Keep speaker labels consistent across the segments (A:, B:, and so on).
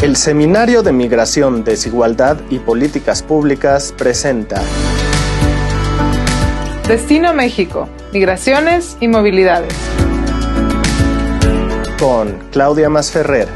A: El Seminario de Migración, Desigualdad y Políticas Públicas presenta
B: Destino México, Migraciones y Movilidades.
A: Con Claudia Masferrer.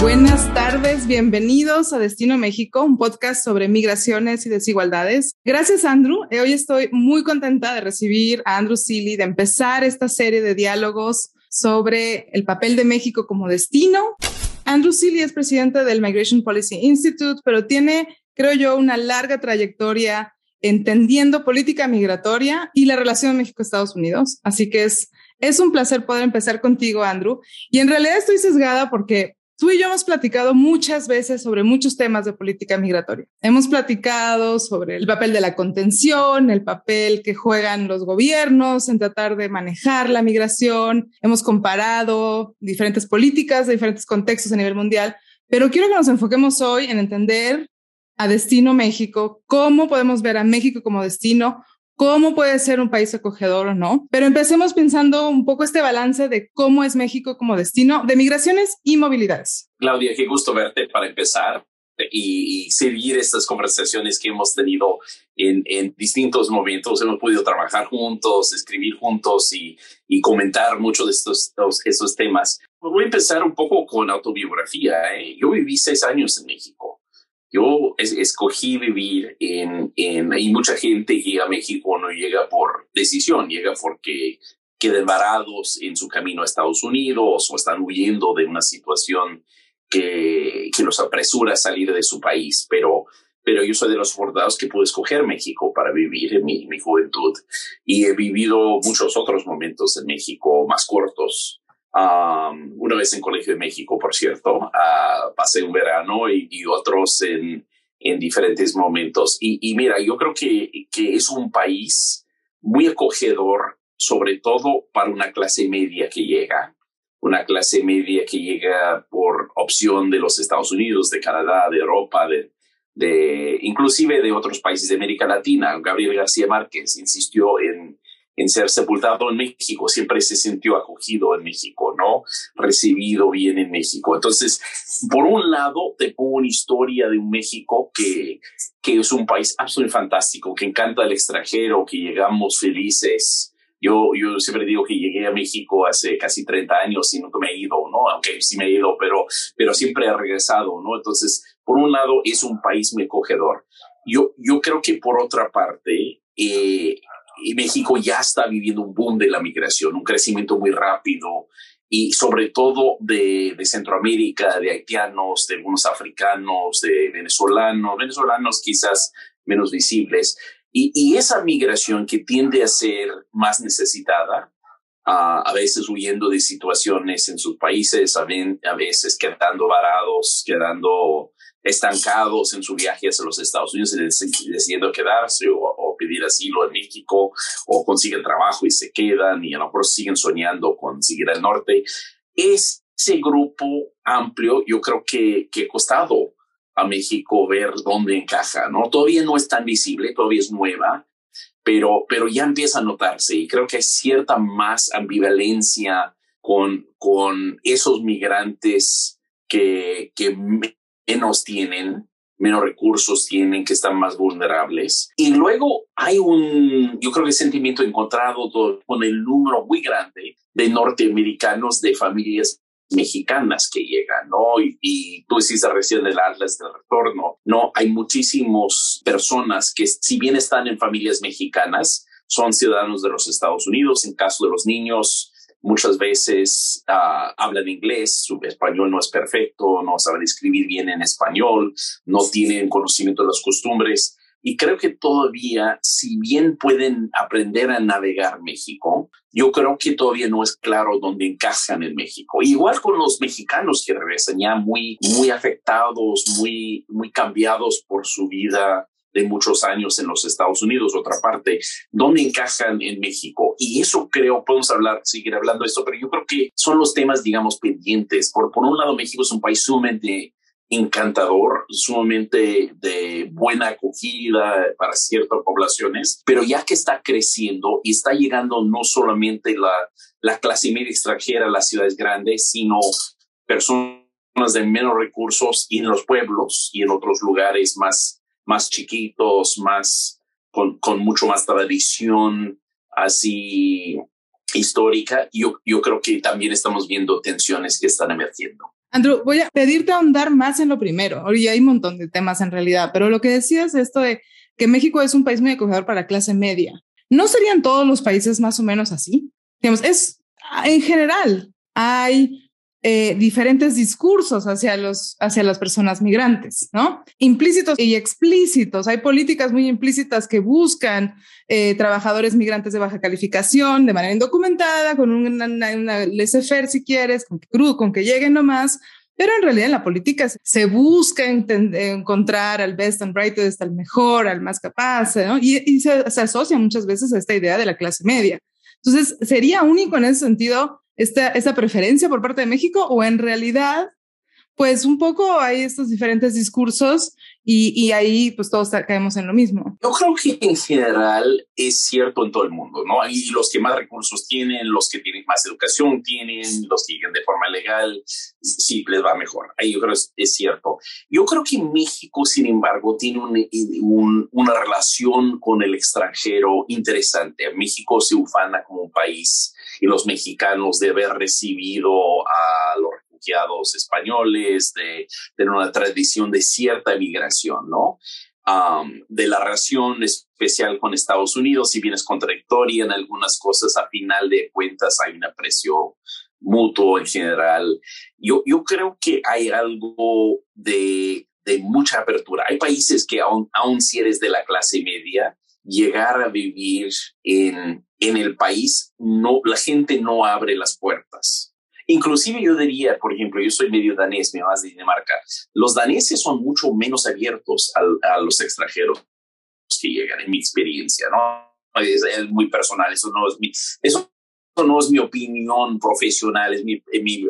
B: Buenas tardes, bienvenidos a Destino México, un podcast sobre migraciones y desigualdades. Gracias, Andrew. Eh, hoy estoy muy contenta de recibir a Andrew Seeley, de empezar esta serie de diálogos sobre el papel de México como destino. Andrew Seeley es presidente del Migration Policy Institute, pero tiene, creo yo, una larga trayectoria entendiendo política migratoria y la relación México-Estados Unidos. Así que es, es un placer poder empezar contigo, Andrew. Y en realidad estoy sesgada porque Tú y yo hemos platicado muchas veces sobre muchos temas de política migratoria. Hemos platicado sobre el papel de la contención, el papel que juegan los gobiernos en tratar de manejar la migración. Hemos comparado diferentes políticas de diferentes contextos a nivel mundial, pero quiero que nos enfoquemos hoy en entender a Destino México, cómo podemos ver a México como destino, cómo puede ser un país acogedor o no. Pero empecemos pensando un poco este balance de cómo es México como destino de migraciones y movilidades.
C: Claudia, qué gusto verte para empezar y, seguir estas conversaciones que hemos tenido en, en, distintos momentos. Hemos podido trabajar juntos, escribir juntos y, y comentar muchos de estos, estos, temas. Voy a empezar un poco con autobiografía. ¿eh? Yo viví seis años en México. Yo escogí vivir en, en, hay mucha gente llega a México no llega por decisión, llega porque quedan varados en su camino a Estados Unidos o están huyendo de una situación que, que los apresura a salir de su país. Pero, pero yo soy de los afortunados que pude escoger México para vivir en mi, mi juventud y he vivido muchos otros momentos en México más cortos una vez en Colegio de México, por cierto, uh, pasé un verano y, otros en, en, diferentes momentos. Y, y, mira, yo creo que, que es un país muy acogedor, sobre todo para una clase media que llega, una clase media que llega por opción de los Estados Unidos, de Canadá, de Europa, de, de inclusive de otros países de América Latina. Gabriel García Márquez insistió en en ser sepultado en México, siempre se sintió acogido en México, ¿no? Recibido bien en México. Entonces, por un lado, te pongo una historia de un México que, que es un país absolutamente fantástico, que encanta al extranjero, que llegamos felices. Yo, yo siempre digo que llegué a México hace casi 30 años y nunca me he ido, ¿no? Aunque sí me he ido, pero, pero siempre he regresado, ¿no? Entonces, por un lado, es un país muy acogedor. Yo, yo creo que por otra parte, eh, y México ya está viviendo un boom de la migración, un crecimiento muy rápido y sobre todo de, Centroamérica, de haitianos, de algunos africanos, de venezolanos, venezolanos quizás menos visibles. Y, esa migración que tiende a ser más necesitada, a veces huyendo de situaciones en sus países, a veces quedando varados, quedando estancados en su viaje hacia los Estados Unidos y decidiendo quedarse o, pedir asilo en México o consiguen trabajo y se quedan y a lo mejor siguen soñando con seguir al norte. Ese grupo amplio yo creo que, que ha costado a México ver dónde encaja, ¿no? Todavía no es tan visible, todavía es nueva, pero, pero ya empieza a notarse y creo que hay cierta más ambivalencia con, con esos migrantes que, que menos tienen, menos recursos tienen, que están más vulnerables. Y luego hay un, yo creo que sentimiento encontrado con el número muy grande de norteamericanos de familias mexicanas que llegan, ¿no? Y, tú hiciste recién el Atlas del Retorno, ¿no? Hay muchísimas personas que si bien están en familias mexicanas, son ciudadanos de los Estados Unidos, en caso de los niños, muchas veces uh, hablan inglés, su español no es perfecto, no saben escribir bien en español, no tienen conocimiento de las costumbres. Y creo que todavía, si bien pueden aprender a navegar México, yo creo que todavía no es claro dónde encajan en México. Igual con los mexicanos que regresan ya muy, muy afectados, muy, muy cambiados por su vida de muchos años en los Estados Unidos, otra parte, dónde encajan en México. Y eso creo, podemos hablar, seguir hablando de esto, pero yo creo que son los temas, digamos, pendientes. Por, por un lado, México es un país sumamente encantador, sumamente de buena acogida para ciertas poblaciones, pero ya que está creciendo y está llegando no solamente la, la clase media extranjera a las ciudades grandes, sino personas de menos recursos y en los pueblos y en otros lugares más, más chiquitos, más con, mucho más tradición así histórica. Yo, yo creo que también estamos viendo tensiones que están emergiendo.
B: Andrew, voy a pedirte ahondar más en lo primero. Hoy hay un montón de temas en realidad, pero lo que decías esto de que México es un país muy acogedor para la clase media. ¿No serían todos los países más o menos así? Digamos, es en general hay eh, diferentes discursos hacia, los, hacia las personas migrantes, ¿no? Implícitos y explícitos. Hay políticas muy implícitas que buscan eh, trabajadores migrantes de baja calificación de manera indocumentada, con una, una, laissez-faire si quieres, con que, con que lleguen nomás. Pero en realidad en la política se busca encontrar al best and brightest, al mejor, al más capaz, ¿no? Y, y se, se asocia muchas veces a esta idea de la clase media. Entonces, sería único en ese sentido esta, esta preferencia por parte de México o en realidad, pues un poco hay estos diferentes discursos y, y, ahí pues todos caemos en lo mismo.
C: Yo creo que en general es cierto en todo el mundo, ¿no? Y los que más recursos tienen, los que tienen más educación tienen, los que llegan de forma legal, sí, les va mejor. Ahí yo creo que es, cierto. Yo creo que México, sin embargo, tiene un, una relación con el extranjero interesante. México se ufana como un país y los mexicanos de haber recibido a los refugiados españoles, de tener una tradición de cierta migración, ¿no? Um, de la relación especial con Estados Unidos, si bien es contradictoria en algunas cosas, a final de cuentas hay un aprecio mutuo en general. Yo, yo creo que hay algo de, de mucha apertura. Hay países que aún, aún si eres de la clase media, llegar a vivir en, en el país, no, la gente no abre las puertas. Inclusive yo diría, por ejemplo, yo soy medio danés, mi mamá es de Dinamarca, los daneses son mucho menos abiertos a los extranjeros que llegan, en mi experiencia, ¿no? Es, muy personal, eso no es mi, eso no es mi opinión profesional, es mi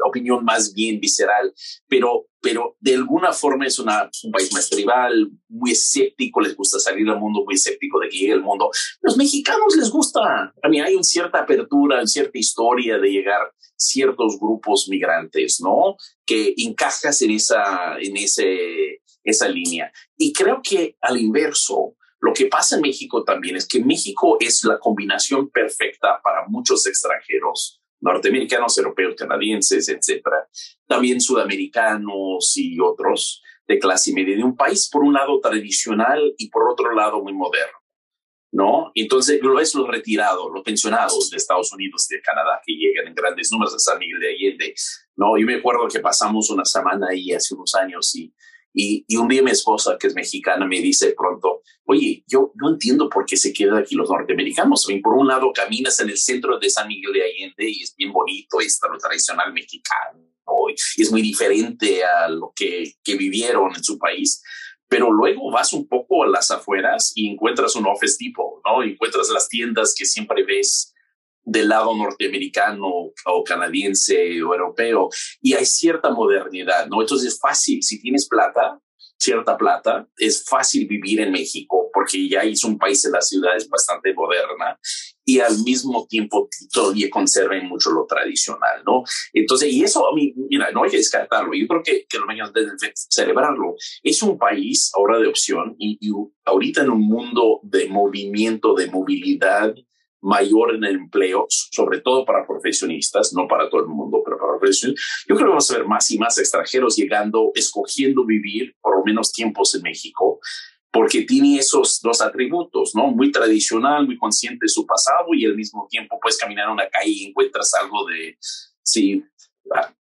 C: opinión más bien visceral, pero, pero de alguna forma es un país más tribal, muy escéptico, les gusta salir al mundo, muy escéptico de que llegue el mundo. Los mexicanos les gusta, a mí hay una cierta apertura, una cierta historia de llegar ciertos grupos migrantes, ¿no? Que encajas en esa, en ese, esa línea. Y creo que al inverso, lo que pasa en México también es que México es la combinación perfecta para muchos extranjeros, norteamericanos, europeos, canadienses, etcétera, también sudamericanos y otros de clase media de un país, por un lado tradicional y por otro lado muy moderno. ¿no? Entonces, lo es los retirados, los pensionados de Estados Unidos, de Canadá, que llegan en grandes números a San Miguel de Allende, ¿no? Yo me acuerdo que pasamos una semana ahí hace unos años y y, y, un día mi esposa, que es mexicana, me dice pronto, oye, yo no entiendo por qué se quedan aquí los norteamericanos. Por un lado, caminas en el centro de San Miguel de Allende y es bien bonito, es lo tradicional mexicano y es muy diferente a lo que, que vivieron en su país. Pero luego vas un poco a las afueras y encuentras un office tipo, ¿no? Encuentras las tiendas que siempre ves del lado norteamericano o canadiense o europeo y hay cierta modernidad, ¿no? Entonces es fácil, si tienes plata, cierta plata, es fácil vivir en México porque ya es un país de las ciudades bastante moderna y al mismo tiempo todavía conserven mucho lo tradicional, ¿no? Entonces, y eso a mí, mira, no hay que descartarlo. Yo creo que, que los mexicanos deben celebrarlo. Es un país ahora de opción y, y ahorita en un mundo de movimiento, de movilidad, mayor en el empleo, sobre todo para profesionistas, no para todo el mundo, pero para profesionistas. Yo creo que vamos a ver más y más extranjeros llegando, escogiendo vivir por lo menos tiempos en México, porque tiene esos dos atributos, ¿no? Muy tradicional, muy consciente de su pasado y al mismo tiempo puedes caminar en una calle y encuentras algo de, sí, ah,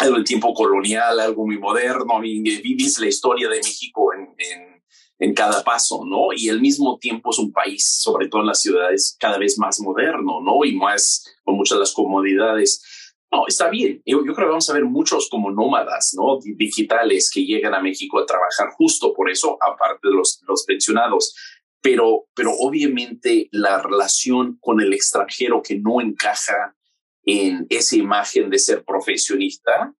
C: algo del tiempo colonial, algo muy moderno, y vives la historia de México en, en en cada paso, ¿no? Y al mismo tiempo es un país, sobre todo en las ciudades, cada vez más moderno, ¿no? Y más con muchas de las comodidades. No, está bien. Yo, yo, creo que vamos a ver muchos como nómadas, ¿no? Digitales que llegan a México a trabajar justo por eso, aparte de los, los pensionados. Pero, pero obviamente la relación con el extranjero que no encaja en esa imagen de ser profesionista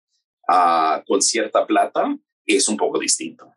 C: uh, con cierta plata, es un poco distinto.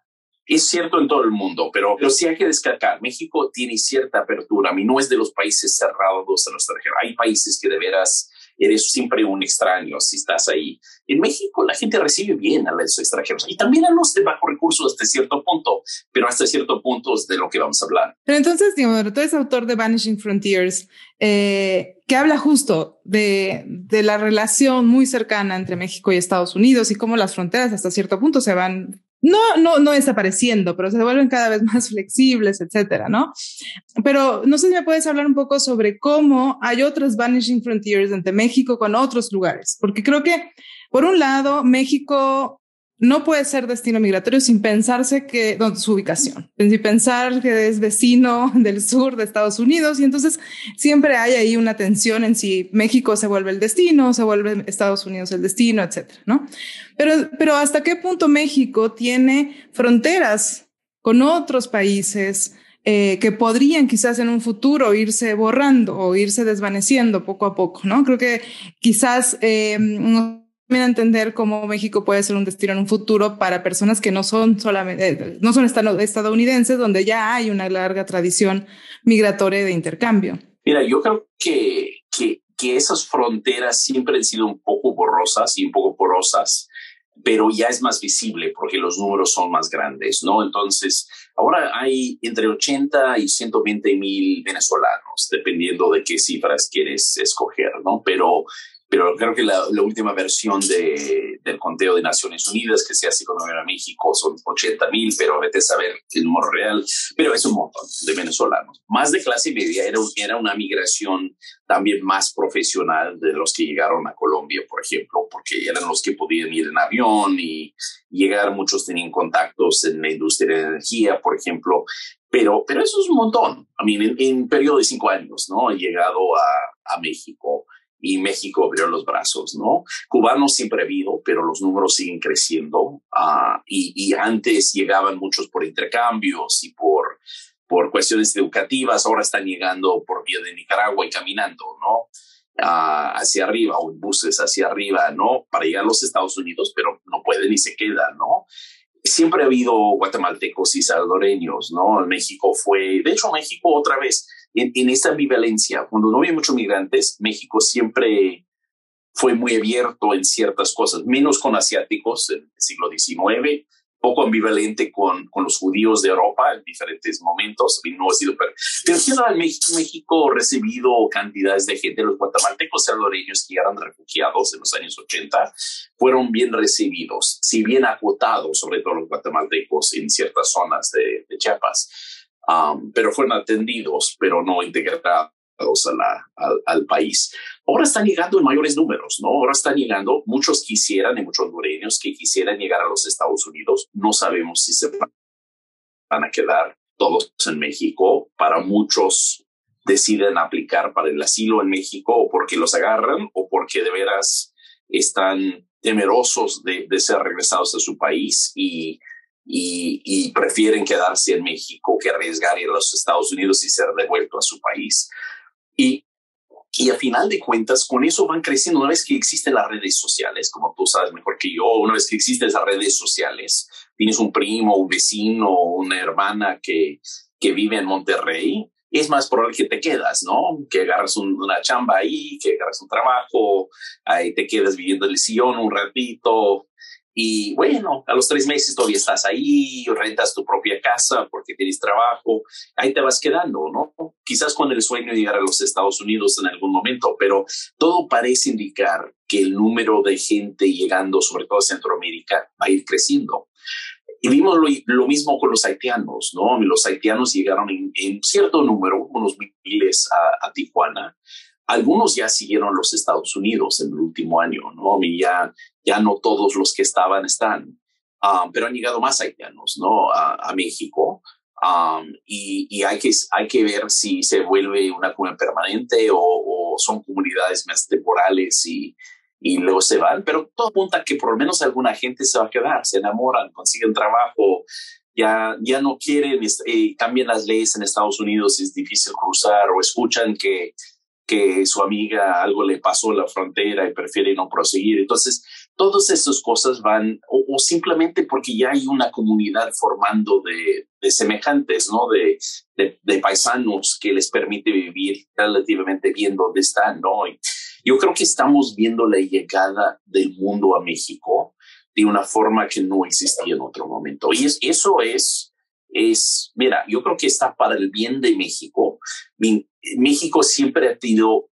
C: Es cierto en todo el mundo, pero, pero sí hay que destacar, México tiene cierta apertura, a mí no es de los países cerrados a los extranjeros. Hay países que de veras eres siempre un extraño si estás ahí. En México la gente recibe bien a los extranjeros y también a los de bajo recursos hasta cierto punto, pero hasta cierto punto es de lo que vamos a hablar.
B: Pero entonces, digamos, tú eres autor de Vanishing Frontiers, eh, que habla justo de, de la relación muy cercana entre México y Estados Unidos y cómo las fronteras hasta cierto punto se van no, no, no desapareciendo, pero se vuelven cada vez más flexibles, etcétera, ¿no? Pero no sé si me puedes hablar un poco sobre cómo hay otras vanishing frontiers entre México con otros lugares, porque creo que, por un lado, México no puede ser destino migratorio sin pensarse que donde su ubicación, sin pensar que es vecino del sur de Estados Unidos y entonces siempre hay ahí una tensión en si México se vuelve el destino, se vuelve Estados Unidos el destino, etcétera, ¿no? Pero, pero hasta qué punto México tiene fronteras con otros países eh, que podrían quizás en un futuro irse borrando o irse desvaneciendo poco a poco, ¿no? Creo que quizás eh, también entender cómo México puede ser un destino en un futuro para personas que no son solamente, eh, no son estadounidenses, donde ya hay una larga tradición migratoria de intercambio.
C: Mira, yo creo que, que, que esas fronteras siempre han sido un poco borrosas y un poco porosas, pero ya es más visible porque los números son más grandes, ¿no? Entonces, ahora hay entre 80 y 120 mil venezolanos, dependiendo de qué cifras quieres escoger, ¿no? Pero pero creo que la, última versión de, del conteo de Naciones Unidas que se hace con a México son 80 mil, pero vete a saber el número real, pero es un montón de venezolanos. Más de clase media, era, era una migración también más profesional de los que llegaron a Colombia, por ejemplo, porque eran los que podían ir en avión y llegar, muchos tenían contactos en la industria de energía, por ejemplo, pero, pero eso es un montón. A mí, en, en periodo de cinco años, ¿no? He llegado a, a México y México abrió los brazos, ¿no? Cubanos siempre ha habido, pero los números siguen creciendo uh, y, y, antes llegaban muchos por intercambios y por, por cuestiones educativas, ahora están llegando por vía de Nicaragua y caminando, ¿no? Uh, hacia arriba o en buses hacia arriba, ¿no? Para llegar a los Estados Unidos, pero no pueden y se quedan, ¿no? Siempre ha habido guatemaltecos y salvadoreños, ¿no? México fue, de hecho, México otra vez, en, en ambivalencia, cuando no había muchos migrantes, México siempre fue muy abierto en ciertas cosas, menos con asiáticos en el siglo XIX, poco ambivalente con, con los judíos de Europa en diferentes momentos. No ha sido, pero, pero en México, México ha recibido cantidades de gente, los guatemaltecos salvadoreños que eran refugiados en los años 80, fueron bien recibidos, si bien acotados, sobre todo los guatemaltecos en ciertas zonas de, de Chiapas Um, pero fueron atendidos, pero no integrados a la, al, país. Ahora están llegando en mayores números, ¿no? Ahora están llegando, muchos quisieran, y muchos hondureños que quisieran llegar a los Estados Unidos. No sabemos si se van a quedar todos en México. Para muchos deciden aplicar para el asilo en México o porque los agarran o porque de veras están temerosos de, de ser regresados a su país y y, prefieren quedarse en México que arriesgar ir a los Estados Unidos y ser devuelto a su país. Y, y a final de cuentas, con eso van creciendo. Una vez que existen las redes sociales, como tú sabes mejor que yo, una vez que existen esas redes sociales, tienes un primo, un vecino, una hermana que, que vive en Monterrey, es más probable que te quedas, ¿no? Que agarras una chamba ahí, que agarras un trabajo, ahí te quedas viviendo el sillón un ratito, y bueno, a los tres meses todavía estás ahí, rentas tu propia casa porque tienes trabajo, ahí te vas quedando, ¿no? Quizás con el sueño de llegar a los Estados Unidos en algún momento, pero todo parece indicar que el número de gente llegando, sobre todo a Centroamérica, va a ir creciendo. Y vimos lo, mismo con los haitianos, ¿no? Los haitianos llegaron en, cierto número, unos miles a, a Tijuana, algunos ya siguieron los Estados Unidos en el último año, ¿no? Y ya, ya no todos los que estaban están, um, pero han llegado más haitianos, ¿no? A, México. Um, y, y, hay, que, hay que ver si se vuelve una comunidad permanente o, o son comunidades más temporales y, y luego se van, pero todo apunta a que por lo menos alguna gente se va a quedar, se enamoran, consiguen trabajo, ya, ya no quieren, eh, cambian las leyes en Estados Unidos, es difícil cruzar o escuchan que que su amiga algo le pasó la frontera y prefiere no proseguir. Entonces, todas esas cosas van, o, simplemente porque ya hay una comunidad formando de, semejantes, ¿no? De, de, paisanos que les permite vivir relativamente bien donde están, ¿no? Y yo creo que estamos viendo la llegada del mundo a México de una forma que no existía en otro momento. Y es, eso es, es, mira, yo creo que está para el bien de México. México siempre ha tenido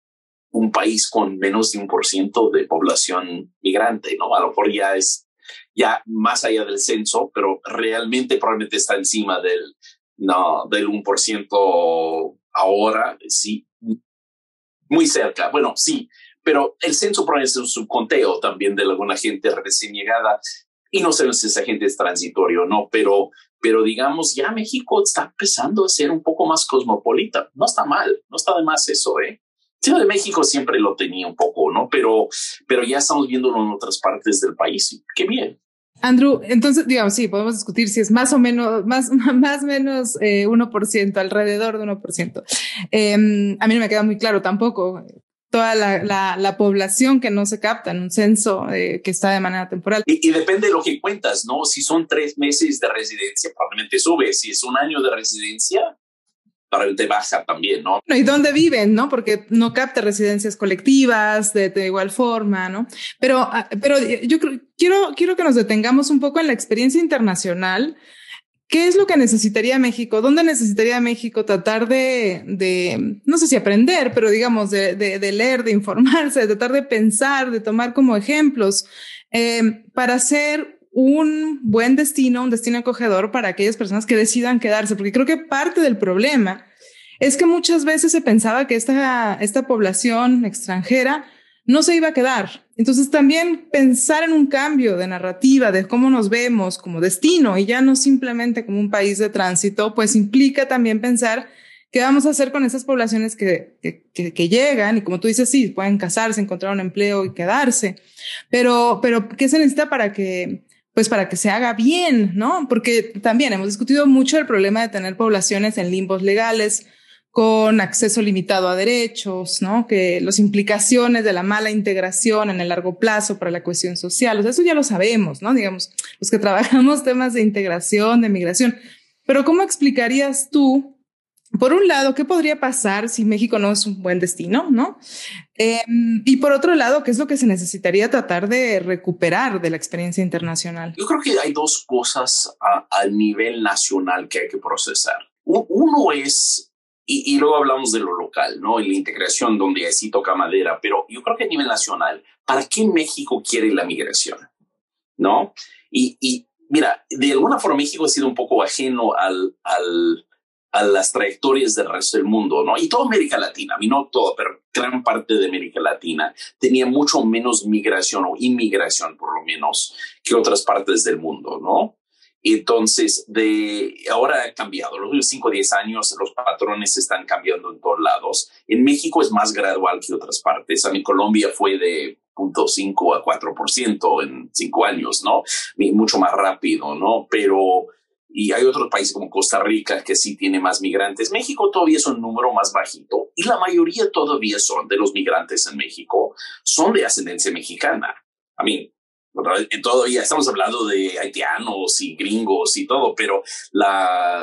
C: un país con menos de un por ciento de población migrante, ¿no? A lo mejor ya es ya más allá del censo, pero realmente probablemente está encima del, no, del un por ciento ahora, sí, muy cerca. Bueno, sí, pero el censo probablemente es un subconteo también de alguna gente recién llegada y no sé si esa gente es transitorio no, pero, pero digamos, ya México está empezando a ser un poco más cosmopolita. No está mal, no está de más eso, ¿eh? Ciudad de México siempre lo tenía un poco, ¿no? Pero, pero ya estamos viéndolo en otras partes del país. Qué bien.
B: Andrew, entonces, digamos, sí, podemos discutir si es más o menos, más, más menos eh, 1%, alrededor de 1%. Eh, a mí no me queda muy claro tampoco toda la, la, la, población que no se capta en un censo eh, que está de manera temporal.
C: Y, y, depende de lo que cuentas, ¿no? Si son tres meses de residencia, probablemente sube. Si es un año de residencia, de baja también, ¿no?
B: ¿Y dónde viven, no? Porque no capta residencias colectivas de, de igual forma, ¿no? Pero, ah, pero yo creo, quiero, quiero que nos detengamos un poco en la experiencia internacional. ¿Qué es lo que necesitaría México? ¿Dónde necesitaría México tratar de, de no sé si aprender, pero digamos, de, de, de, leer, de informarse, de tratar de pensar, de tomar como ejemplos eh, para ser un buen destino, un destino acogedor para aquellas personas que decidan quedarse, porque creo que parte del problema es que muchas veces se pensaba que esta, esta población extranjera no se iba a quedar. Entonces también pensar en un cambio de narrativa, de cómo nos vemos como destino y ya no simplemente como un país de tránsito, pues implica también pensar qué vamos a hacer con esas poblaciones que, que, llegan y como tú dices, sí, pueden casarse, encontrar un empleo y quedarse, pero, pero ¿qué se necesita para que pues para que se haga bien, ¿no? Porque también hemos discutido mucho el problema de tener poblaciones en limbos legales con acceso limitado a derechos, ¿no? Que las implicaciones de la mala integración en el largo plazo para la cohesión social, o sea, eso ya lo sabemos, ¿no? Digamos, los que trabajamos temas de integración, de migración. Pero ¿cómo explicarías tú por un lado, ¿qué podría pasar si México no es un buen destino? ¿no? Eh, y por otro lado, ¿qué es lo que se necesitaría tratar de recuperar de la experiencia internacional?
C: Yo creo que hay dos cosas a, a nivel nacional que hay que procesar. Uno es, y, y, luego hablamos de lo local, ¿no? En la integración donde así toca madera, pero yo creo que a nivel nacional, ¿para qué México quiere la migración? ¿No? Y, y mira, de alguna forma México ha sido un poco ajeno al, al a las trayectorias del resto del mundo, ¿no? Y toda América Latina, a mí no todo, pero gran parte de América Latina tenía mucho menos migración o inmigración, por lo menos, que otras partes del mundo, ¿no? Entonces, de ahora ha cambiado. Los últimos 5 o 10 años, los patrones están cambiando en todos lados. En México es más gradual que otras partes. Mí Colombia fue de 0.5 a 4% en 5 años, ¿no? Mucho más rápido, ¿no? Pero y hay otros países como Costa Rica que sí tiene más migrantes. México todavía es un número más bajito y la mayoría todavía son de los migrantes en México, son de ascendencia mexicana. A mí, todavía estamos hablando de haitianos y gringos y todo, pero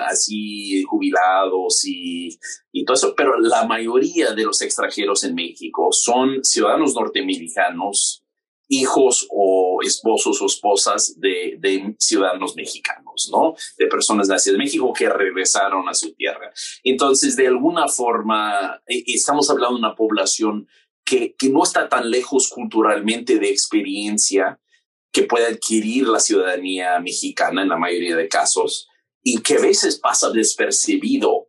C: así jubilados y, y todo eso, pero la mayoría de los extranjeros en México son ciudadanos norteamericanos hijos o esposos o esposas de, ciudadanos mexicanos, ¿no? De personas nacidas en México que regresaron a su tierra. Entonces, de alguna forma, e, estamos hablando de una población que, que no está tan lejos culturalmente de experiencia que puede adquirir la ciudadanía mexicana en la mayoría de casos y que a veces pasa despercibido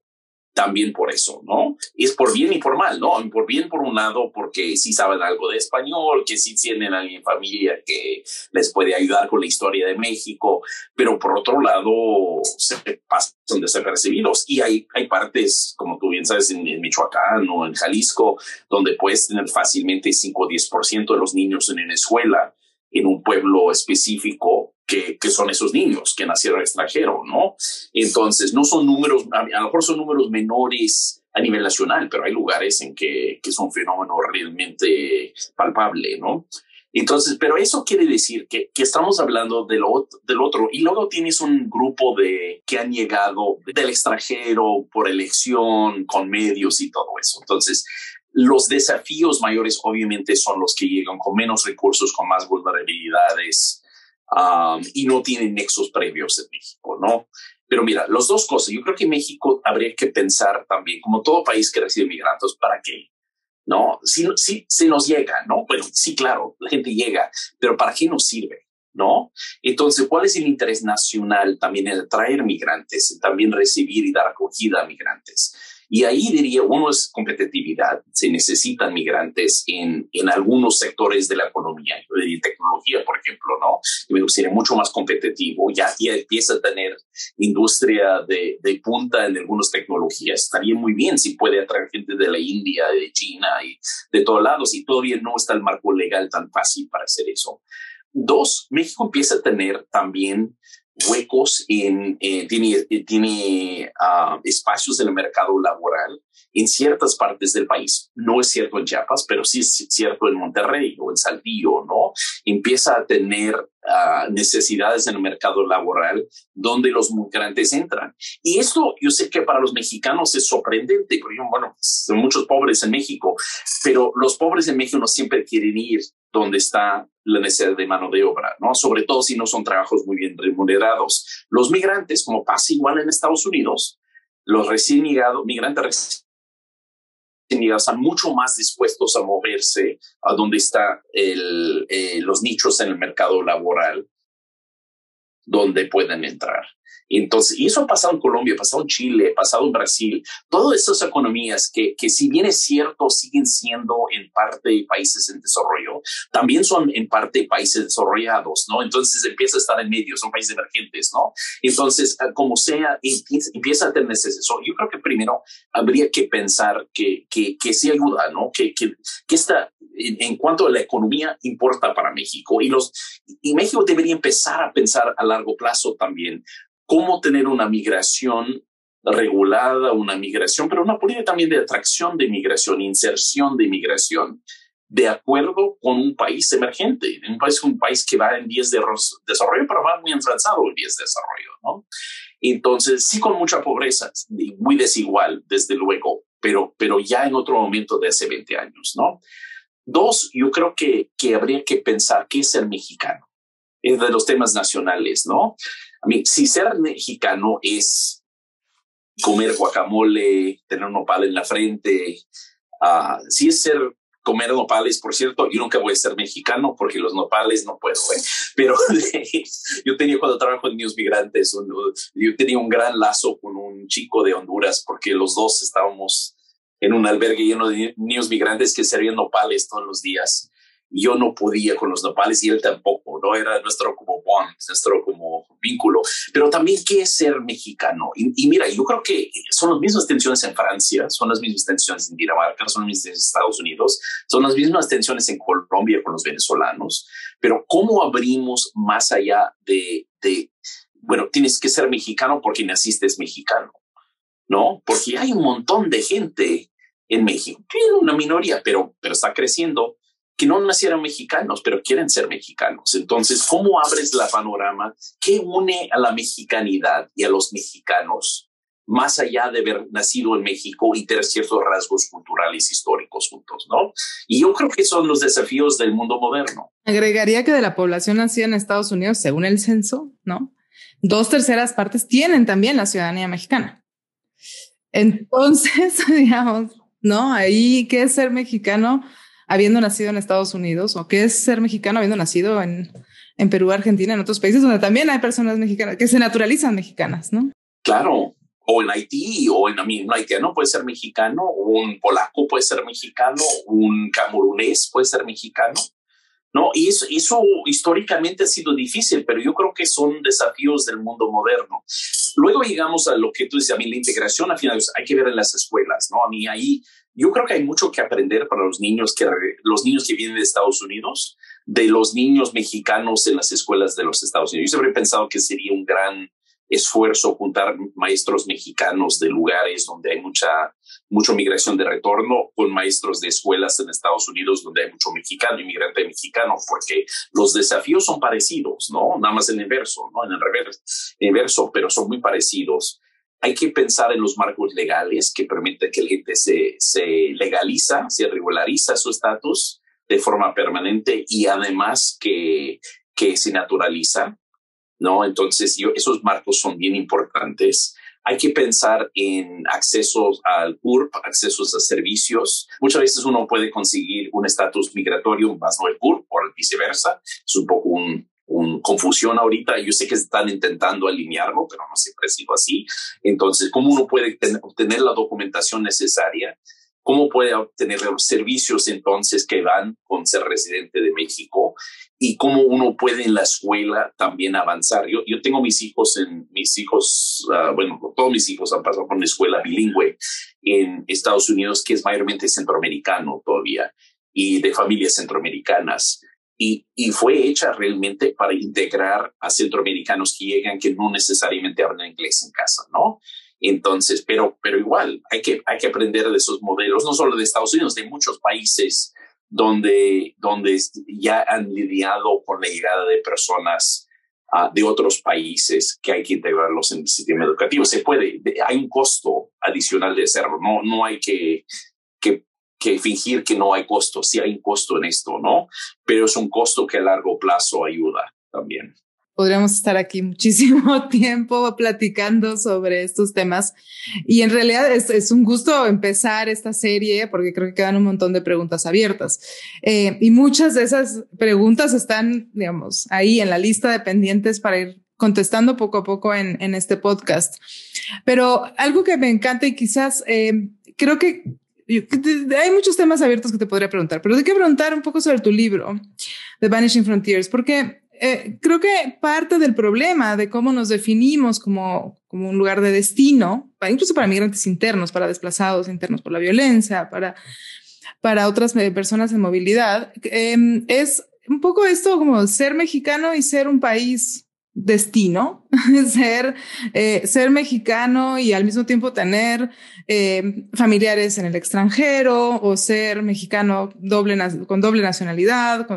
C: también por eso, ¿no? Es por bien y por mal, ¿no? Por bien por un lado, porque sí saben algo de español, que sí tienen a alguien en familia que les puede ayudar con la historia de México, pero por otro lado se pasan desapercibidos. Y hay, hay partes, como tú bien sabes, en, Michoacán o en Jalisco, donde puedes tener fácilmente 5 o 10% de los niños en Venezuela en un pueblo específico que, que, son esos niños que nacieron extranjero, ¿no? Entonces, no son números, a, lo mejor son números menores a nivel nacional, pero hay lugares en que, que es un fenómeno realmente palpable, ¿no? Entonces, pero eso quiere decir que, que estamos hablando de lo, del otro y luego tienes un grupo de que han llegado del extranjero por elección, con medios y todo eso. Entonces, los desafíos mayores obviamente son los que llegan con menos recursos, con más vulnerabilidades um, y no tienen nexos previos en México, ¿no? Pero mira, las dos cosas. Yo creo que México habría que pensar también, como todo país que recibe migrantes, ¿para qué? ¿no? Si, si, si nos llega, ¿no? Bueno, sí, claro, la gente llega, pero ¿para qué nos sirve? ¿No? Entonces, ¿cuál es el interés nacional también en atraer migrantes, también recibir y dar acogida a migrantes? Y ahí diría, uno es competitividad. Se necesitan migrantes en, en algunos sectores de la economía, diría tecnología, por ejemplo, ¿no? Me gustaría mucho más competitivo. Ya, ya empieza a tener industria de, de punta en algunas tecnologías. Estaría muy bien si puede atraer gente de la India, de China y de todos lados. Y todavía no está el marco legal tan fácil para hacer eso. Dos, México empieza a tener también huecos en, eh, tiene, tiene uh, espacios en el mercado laboral en ciertas partes del país. No es cierto en Chiapas, pero sí es cierto en Monterrey o en Saltillo, ¿no? Empieza a tener uh, necesidades en el mercado laboral donde los migrantes entran. Y esto yo sé que para los mexicanos es sorprendente, porque bueno, son muchos pobres en México, pero los pobres en México no siempre quieren ir donde está la necesidad de mano de obra, ¿no? Sobre todo si no son trabajos muy bien remunerados. Los migrantes, como pasa igual en Estados Unidos, los recién migrados, migrantes recién están mucho más dispuestos a moverse a donde están eh, los nichos en el mercado laboral donde pueden entrar. Entonces, y eso ha pasado en Colombia, ha pasado en Chile, ha pasado en Brasil, todas esas economías que, que si bien es cierto, siguen siendo en parte países en desarrollo, también son en parte países desarrollados, ¿no? Entonces empieza a estar en medio, son países emergentes, ¿no? Entonces, ah, como sea, empieza a tener ese Yo creo que primero habría que pensar que, que, que sí ayuda, ¿no? Que, que, que esta, en, en, cuanto a la economía, importa para México y los, y México debería empezar a pensar a largo plazo también cómo tener una migración regulada, una migración, pero una política también de atracción de migración, inserción de migración, de acuerdo con un país emergente, un país, un país que va en vías de desarrollo, pero va muy avanzado en vías de desarrollo, ¿no? Entonces, sí con mucha pobreza, muy desigual, desde luego, pero, pero ya en otro momento de hace 20 años, ¿no? Dos, yo creo que, que habría que pensar qué es el mexicano, es de los temas nacionales, ¿no? A mí, si ser mexicano es comer guacamole, tener nopal en la frente, uh, si es ser comer nopales, por cierto, yo nunca voy a ser mexicano porque los nopales no puedo, ¿eh? pero yo tenía cuando trabajo en Niños Migrantes, yo tenía un gran lazo con un chico de Honduras porque los dos estábamos en un albergue lleno de niños migrantes que servían nopales todos los días yo no podía con los nopales y él tampoco, ¿no? Era nuestro como bond, nuestro como vínculo. Pero también, ¿qué es ser mexicano? Y, mira, yo creo que son las mismas tensiones en Francia, son las mismas tensiones en Dinamarca, son las mismas en Estados Unidos, son las mismas tensiones en Colombia con los venezolanos, pero ¿cómo abrimos más allá de, bueno, tienes que ser mexicano porque naciste es mexicano, ¿no? Porque hay un montón de gente en México, una minoría, pero, pero está creciendo que no nacieron mexicanos, pero quieren ser mexicanos. Entonces, ¿cómo abres la panorama? ¿Qué une a la mexicanidad y a los mexicanos más allá de haber nacido en México y tener ciertos rasgos culturales históricos juntos, ¿no? Y yo creo que son los desafíos del mundo moderno.
B: Agregaría que de la población nacida en Estados Unidos, según el censo, ¿no? Dos terceras partes tienen también la ciudadanía mexicana. Entonces, digamos, ¿no? Ahí, ¿qué es ser mexicano? Habiendo nacido en Estados Unidos o qué es ser mexicano habiendo nacido en, en Perú, Argentina, en otros países donde también hay personas mexicanas que se naturalizan mexicanas, ¿no?
C: Claro, o en Haití, o en un haitiano puede ser mexicano, un polaco puede ser mexicano, un camerunés puede ser mexicano, ¿no? Y eso, eso históricamente ha sido difícil, pero yo creo que son desafíos del mundo moderno. Luego llegamos a lo que tú dices, a mí la integración al final hay que ver en las escuelas, ¿no? A mí ahí yo creo que hay mucho que aprender para los niños que los niños que vienen de Estados Unidos, de los niños mexicanos en las escuelas de los Estados Unidos. Yo siempre he pensado que sería un gran esfuerzo juntar maestros mexicanos de lugares donde hay mucha mucha migración de retorno con maestros de escuelas en Estados Unidos donde hay mucho mexicano, inmigrante mexicano, porque los desafíos son parecidos, ¿no? Nada más en el inverso, ¿no? En el reverso, inverso, pero son muy parecidos. Hay que pensar en los marcos legales que permiten que la gente se, se legaliza, se regulariza su estatus de forma permanente y además que, que se naturaliza, ¿no? Entonces, yo, esos marcos son bien importantes. Hay que pensar en accesos al CURP, accesos a servicios. Muchas veces uno puede conseguir un estatus migratorio más no el CURP o viceversa. Es un poco un, confusión ahorita. Yo sé que están intentando alinearlo, pero no siempre ha sido así. Entonces, ¿cómo uno puede obtener la documentación necesaria? ¿Cómo puede obtener los servicios entonces que van con ser residente de México? y cómo uno puede en la escuela también avanzar. Yo, yo tengo mis hijos en mis hijos, ah, bueno, todos mis hijos han pasado por una escuela bilingüe en Estados Unidos que es mayormente centroamericano todavía y de familias centroamericanas. Y, y fue hecha realmente para integrar a centroamericanos que llegan que no necesariamente hablan inglés en casa, ¿no? Entonces, pero, pero igual hay que, hay que aprender de esos modelos, no solo de Estados Unidos, de muchos países donde, donde ya han lidiado con la llegada de personas uh, de otros países que hay que integrarlos en el sistema educativo. Se puede, hay un costo adicional de hacerlo, no, no hay que, que, que fingir que no hay costo, sí hay un costo en esto, ¿no? Pero es un costo que a largo plazo ayuda también
B: podríamos estar aquí muchísimo tiempo platicando sobre estos temas. Y en realidad es, un gusto empezar esta serie porque creo que quedan un montón de preguntas abiertas. Eh, y muchas de esas preguntas están, digamos, ahí en la lista de pendientes para ir contestando poco a poco en, en este podcast. Pero algo que me encanta y quizás eh, creo que hay muchos temas abiertos que te podría preguntar, pero hay que preguntar un poco sobre tu libro, The Vanishing Frontiers, porque eh, creo que parte del problema de cómo nos definimos como, como un lugar de destino, incluso para migrantes internos, para desplazados internos por la violencia, para, para otras eh, personas en movilidad, em, es un poco esto como ser mexicano y ser un país destino, ser, eh, ser mexicano y al mismo tiempo tener eh, familiares en el extranjero o ser mexicano doble, con doble nacionalidad.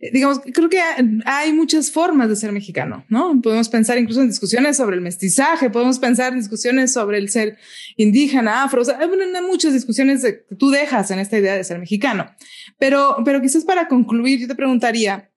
B: Eh, digamos, creo que hay muchas formas de ser mexicano, ¿no? Podemos pensar incluso en discusiones sobre el mestizaje, podemos pensar en discusiones sobre el ser indígena, afro, o sea, hay muchas discusiones que tú dejas en esta idea de ser mexicano. Pero, pero quizás para concluir, yo te preguntaría,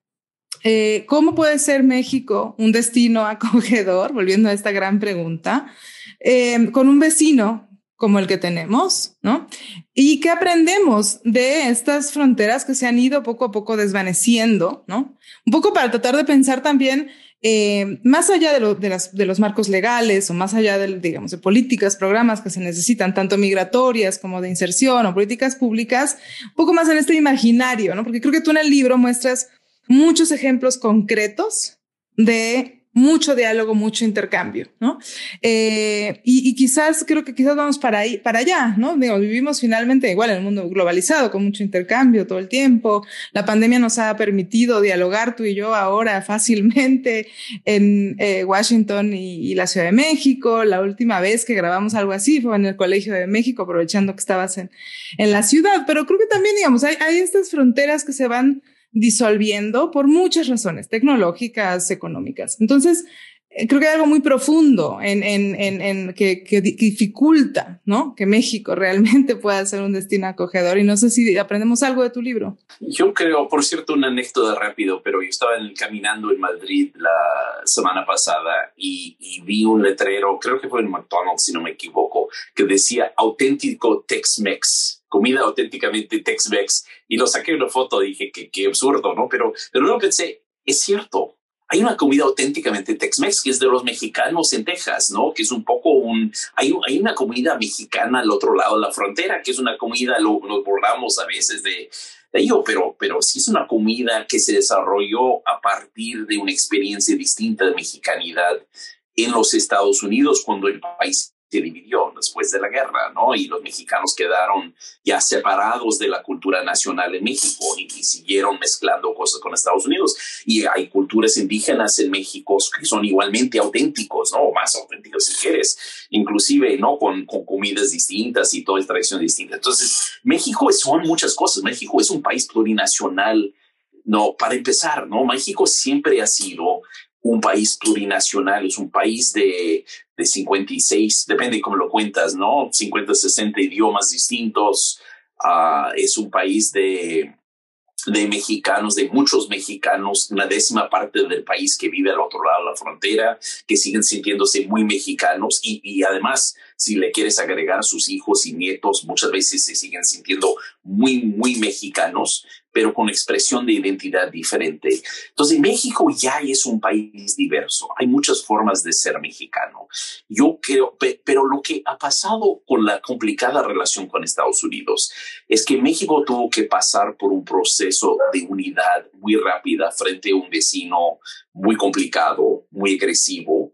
B: eh, ¿Cómo puede ser México un destino acogedor? Volviendo a esta gran pregunta, eh, con un vecino como el que tenemos, ¿no? ¿Y qué aprendemos de estas fronteras que se han ido poco a poco desvaneciendo, ¿no? Un poco para tratar de pensar también eh, más allá de, de, las, de, los marcos legales o más allá de, digamos, de políticas, programas que se necesitan, tanto migratorias como de inserción o políticas públicas, un poco más en este imaginario, ¿no? Porque creo que tú en el libro muestras muchos ejemplos concretos de mucho diálogo, mucho intercambio, ¿no? Eh, y, quizás, creo que quizás vamos para ahí, para allá, ¿no? Digo, vivimos finalmente igual en un mundo globalizado, con mucho intercambio todo el tiempo. La pandemia nos ha permitido dialogar tú y yo ahora fácilmente en eh, Washington y, la Ciudad de México. La última vez que grabamos algo así fue en el Colegio de México, aprovechando que estabas en, en la ciudad. Pero creo que también, digamos, hay, hay estas fronteras que se van disolviendo por muchas razones tecnológicas, económicas. Entonces, eh, creo que hay algo muy profundo en, en, en, que, dificulta, ¿no? Que México realmente pueda ser un destino acogedor. Y no sé si aprendemos algo de tu libro.
C: Yo creo, por cierto, una anécdota rápido, pero yo estaba caminando en Madrid la semana pasada y, y, vi un letrero, creo que fue en McDonald's, si no me equivoco, que decía auténtico Tex-Mex comida auténticamente Tex-Mex y lo saqué una foto, dije que qué absurdo, ¿no? Pero, pero luego pensé, es cierto, hay una comida auténticamente Tex-Mex que es de los mexicanos en Texas, ¿no? Que es un poco un, hay, hay una comida mexicana al otro lado de la frontera, que es una comida, lo, nos bordamos a veces de, de ello, pero, pero sí es una comida que se desarrolló a partir de una experiencia distinta de mexicanidad en los Estados Unidos cuando el país se dividió después de la guerra, ¿no? Y los mexicanos quedaron ya separados de la cultura nacional en México y, siguieron mezclando cosas con Estados Unidos. Y hay culturas indígenas en México que son igualmente auténticos, ¿no? más auténticos si quieres, inclusive, ¿no? Con, con comidas distintas y toda tradición distinta. Entonces, México son muchas cosas. México es un país plurinacional. No, para empezar, ¿no? México siempre ha sido un país plurinacional, es un país de, de 56, depende de cómo lo cuentas, ¿no? 50, 60 idiomas distintos. Uh, es un país de, de mexicanos, de muchos mexicanos, una décima parte del país que vive al otro lado de la frontera, que siguen sintiéndose muy mexicanos y además, si le quieres agregar a sus hijos y nietos, muchas veces se siguen sintiendo muy, muy mexicanos pero con expresión de identidad diferente. Entonces, México ya es un país diverso. Hay muchas formas de ser mexicano. Yo creo, pero lo que ha pasado con la complicada relación con Estados Unidos es que México tuvo que pasar por un proceso de unidad muy rápida frente a un vecino muy complicado, muy agresivo,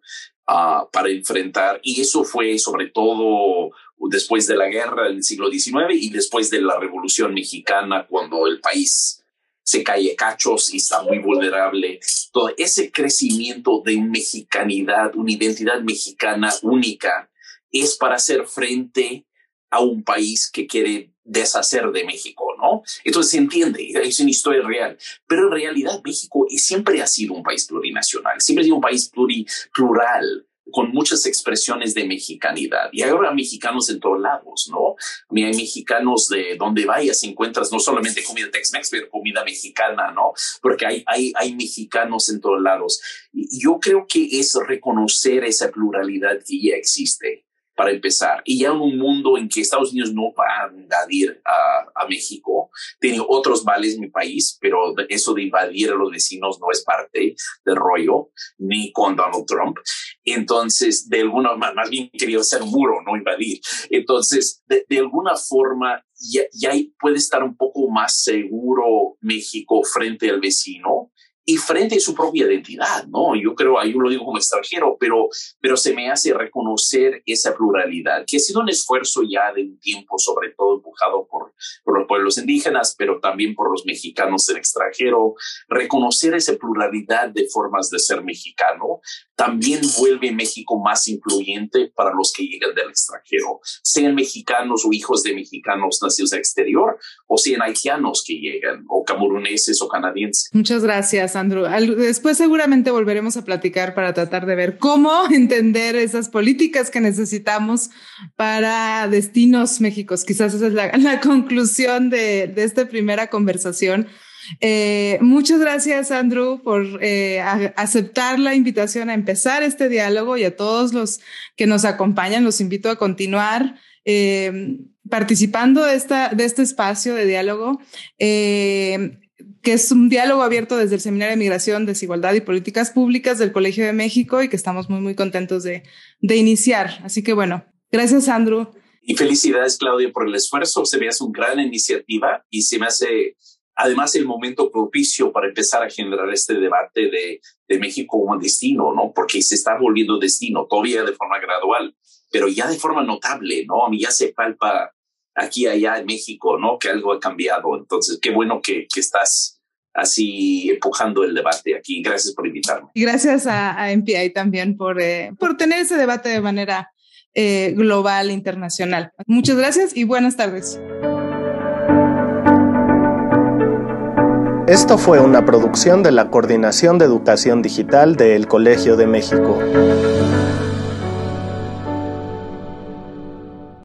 C: uh, para enfrentar. Y eso fue sobre todo después de la guerra del siglo XIX y después de la Revolución Mexicana, cuando el país se cae cachos y está muy vulnerable. Todo ese crecimiento de mexicanidad, una identidad mexicana única, es para hacer frente a un país que quiere deshacer de México, ¿no? Entonces se entiende, es una historia real, pero en realidad México siempre ha sido un país plurinacional, siempre ha sido un país plural, con muchas expresiones de mexicanidad. Y ahora mexicanos en todos lados, ¿no? Hay mexicanos de donde vayas, encuentras no solamente comida Tex-Mex, pero comida mexicana, ¿no? Porque hay, hay, hay mexicanos en todos lados. Y yo creo que es reconocer esa pluralidad que ya existe para empezar. Y ya en un mundo en que Estados Unidos no va a invadir a, a México, tiene otros vales mi país, pero eso de invadir a los vecinos no es parte del rollo, ni con Donald Trump. Entonces, de alguna manera, más bien quería un muro, no invadir. Entonces, de, de alguna forma, ya, ya puede estar un poco más seguro México frente al vecino y frente a su propia identidad, ¿no? Yo creo, ahí lo digo como extranjero, pero, pero se me hace reconocer esa pluralidad, que ha sido un esfuerzo ya de un tiempo, sobre todo empujado por, por los pueblos indígenas, pero también por los mexicanos en extranjero. Reconocer esa pluralidad de formas de ser mexicano también vuelve México más influyente para los que llegan del extranjero, sean mexicanos o hijos de mexicanos nacidos en exterior, o sean haitianos que llegan, o cameruneses o canadienses.
B: Muchas gracias. Después seguramente volveremos a platicar para tratar de ver cómo entender esas políticas que necesitamos para destinos Méxicos. Quizás esa es la, conclusión de, esta primera conversación. Eh, muchas gracias, Andrew, por eh, aceptar la invitación a empezar este diálogo y a todos los que nos acompañan. Los invito a continuar eh, participando de, esta, de este espacio de diálogo que es un diálogo abierto desde el Seminario de Migración, Desigualdad y Políticas Públicas del Colegio de México y que estamos muy, muy contentos de, de iniciar. Así que bueno, gracias, Andrew.
C: Y felicidades, Claudia, por el esfuerzo. Se me hace una gran iniciativa y se me hace además el momento propicio para empezar a generar este debate de, de México como destino, ¿no? Porque se está volviendo destino, todavía de forma gradual, pero ya de forma notable, ¿no? A mí ya se palpa aquí, allá en México, ¿no? Que algo ha cambiado. Entonces, qué bueno que, que estás así empujando el debate aquí. Gracias por invitarme.
B: Y gracias a, a MPI también por, eh, por tener ese debate de manera eh, global, internacional. Muchas gracias y buenas tardes.
A: Esto fue una producción de la Coordinación de Educación Digital del Colegio de México.